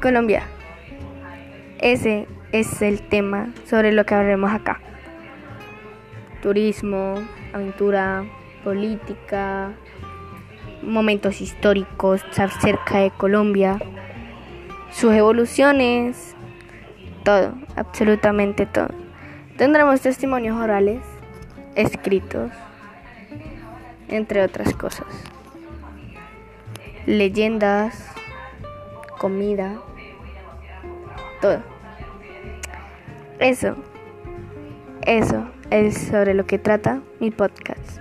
Colombia. Ese es el tema sobre lo que hablaremos acá. Turismo, aventura, política, momentos históricos acerca de Colombia, sus evoluciones, todo, absolutamente todo. Tendremos testimonios orales, escritos, entre otras cosas. Leyendas, comida, todo. Eso, eso es sobre lo que trata mi podcast.